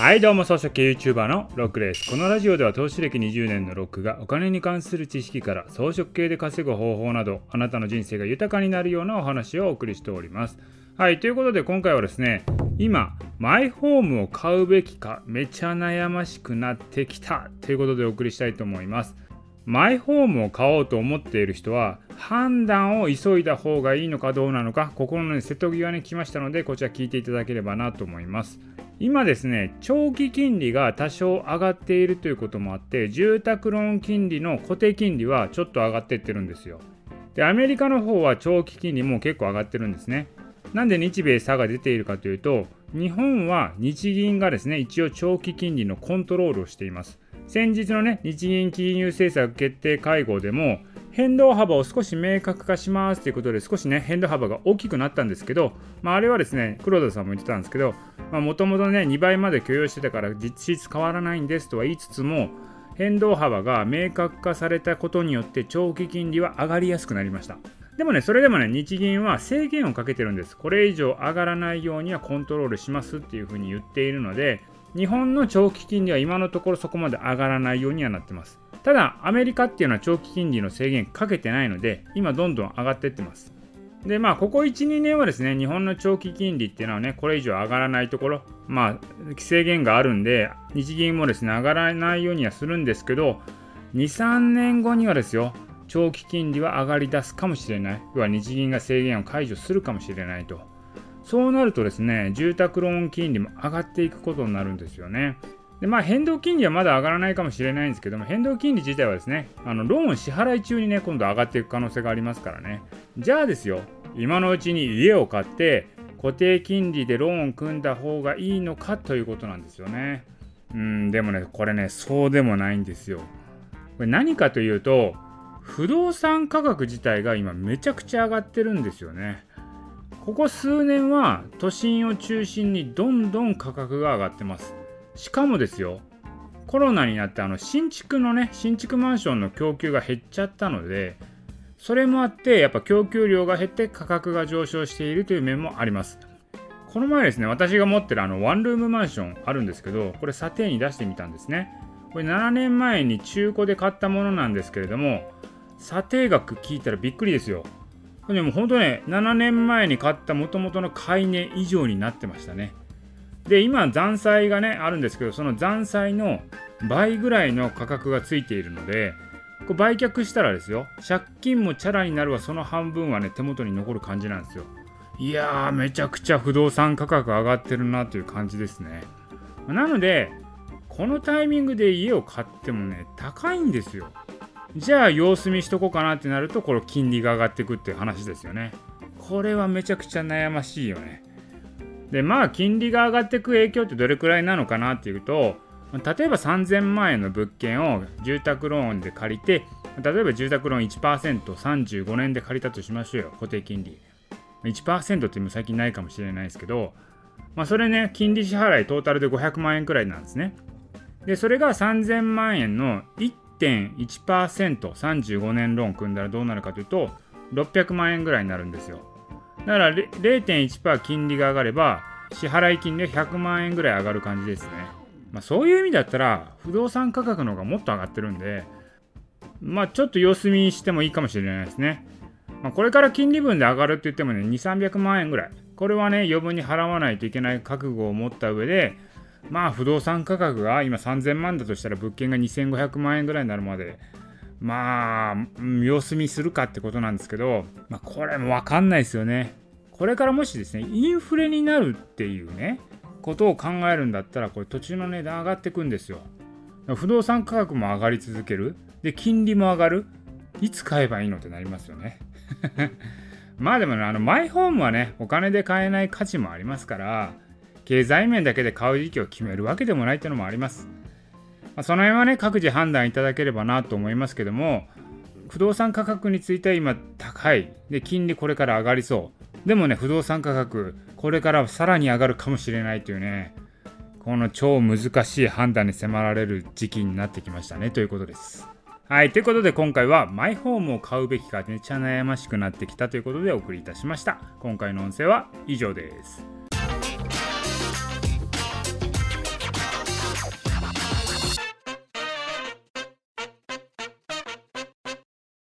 はいどうも草食系 YouTuber のロックですこのラジオでは投資歴20年のロックがお金に関する知識から草食系で稼ぐ方法などあなたの人生が豊かになるようなお話をお送りしております。はいということで今回はですね今マイホームを買うべきかめちゃ悩ましくなってきたということでお送りしたいと思います。マイホームを買おうと思っている人は判断を急いだ方がいいのかどうなのか心の瀬戸際に来ましたのでこちら聞いていただければなと思います。今ですね長期金利が多少上がっているということもあって住宅ローン金利の固定金利はちょっと上がっていってるんですよ。でアメリカの方は長期金利も結構上がってるんですね。なんで日米差が出ているかというと日本は日銀がですね一応長期金利のコントロールをしています。先日のね日銀金融政策決定会合でも変動幅を少し明確化しますということで少しね変動幅が大きくなったんですけど、まあ、あれはですね黒田さんも言ってたんですけどもともとね2倍まで許容してたから実質変わらないんですとは言いつつも変動幅が明確化されたことによって長期金利は上がりやすくなりました。でもねそれでもね日銀は制限をかけてるんです。これ以上上がらないようにはコントロールしますっていうふうに言っているので日本の長期金利は今のところそこまで上がらないようにはなってます。ただアメリカっていうのは長期金利の制限かけてないので今どんどん上がっていってます。でまあここ12年はですね日本の長期金利っていうのはねこれ以上上がらないところまあ制限があるんで日銀もですね上がらないようにはするんですけど23年後にはですよ長期金利は上がり出すかもしれない。要は日銀が制限を解除するかもしれないと。そうなるとですね住宅ローン金利も上がっていくことになるんですよね。でまあ変動金利はまだ上がらないかもしれないんですけども変動金利自体はですねあのローン支払い中にね今度上がっていく可能性がありますからね。じゃあですよ今のうちに家を買って固定金利でローン組んだ方がいいのかということなんですよね。うんでもねこれねそうでもないんですよ。これ何かというと不動産価格自体が今めちゃくちゃ上がってるんですよね。ここ数年は都心を中心にどんどん価格が上がってます。しかもですよコロナになってあの新築のね新築マンションの供給が減っちゃったのでそれもあってやっぱ供給量が減って価格が上昇しているという面もあります。この前ですね私が持ってるあのワンルームマンションあるんですけどこれ査定に出してみたんですね。これ7年前に中古で買ったものなんですけれども査定額聞いたらびっくりですよ。でも本当ね7年前に買った元々の買い値以上になってましたね。で今残債がねあるんですけどその残債の倍ぐらいの価格がついているのでこう売却したらですよ借金もチャラになるわその半分はね手元に残る感じなんですよ。いやーめちゃくちゃ不動産価格上がってるなという感じですね。なのでこのタイミングで家を買ってもね高いんですよ。じゃあ様子見しとこうかなってなるとこれ金利が上がってくっていう話ですよね。これはめちゃくちゃ悩ましいよね。でまあ金利が上がっていく影響ってどれくらいなのかなっていうと例えば3000万円の物件を住宅ローンで借りて例えば住宅ローン 1%35 年で借りたとしましょうよ固定金利。1%って最近ないかもしれないですけど、まあ、それね金利支払いトータルで500万円くらいなんですね。でそれが3000万円の 1.1%35 年ローン組んだらどうなるかというと600万円ぐらいになるんですよだから0.1%金利が上がれば支払い金で100万円ぐらい上がる感じですね。まあ、そういう意味だったら不動産価格の方がもっと上がってるんで、まあちょっと様子見してもいいかもしれないですね。まあ、これから金利分で上がるって言ってもね、2、300万円ぐらい。これはね、余分に払わないといけない覚悟を持った上で、まあ不動産価格が今3000万だとしたら物件が2500万円ぐらいになるまでまあ、様子見するかってことなんですけど、まあ、これもわかんないですよね。これからもしですね、インフレになるっていうね、ことを考えるんだったら、これ土地の値段上がってくんですよ。不動産価格も上がり続ける。で、金利も上がる。いつ買えばいいのってなりますよね。まあでもね、あの、マイホームはね、お金で買えない価値もありますから、経済面だけで買う時期を決めるわけでもないっていうのもあります。まあ、その辺はね、各自判断いただければなと思いますけども、不動産価格については今高い。で、金利これから上がりそう。でもね、不動産価格、これからさらに上がるかもしれないというね、この超難しい判断に迫られる時期になってきましたねということです。はい、ということで今回はマイホームを買うべきかめっちゃ悩ましくなってきたということでお送りいたしました。今回の音声は以上です。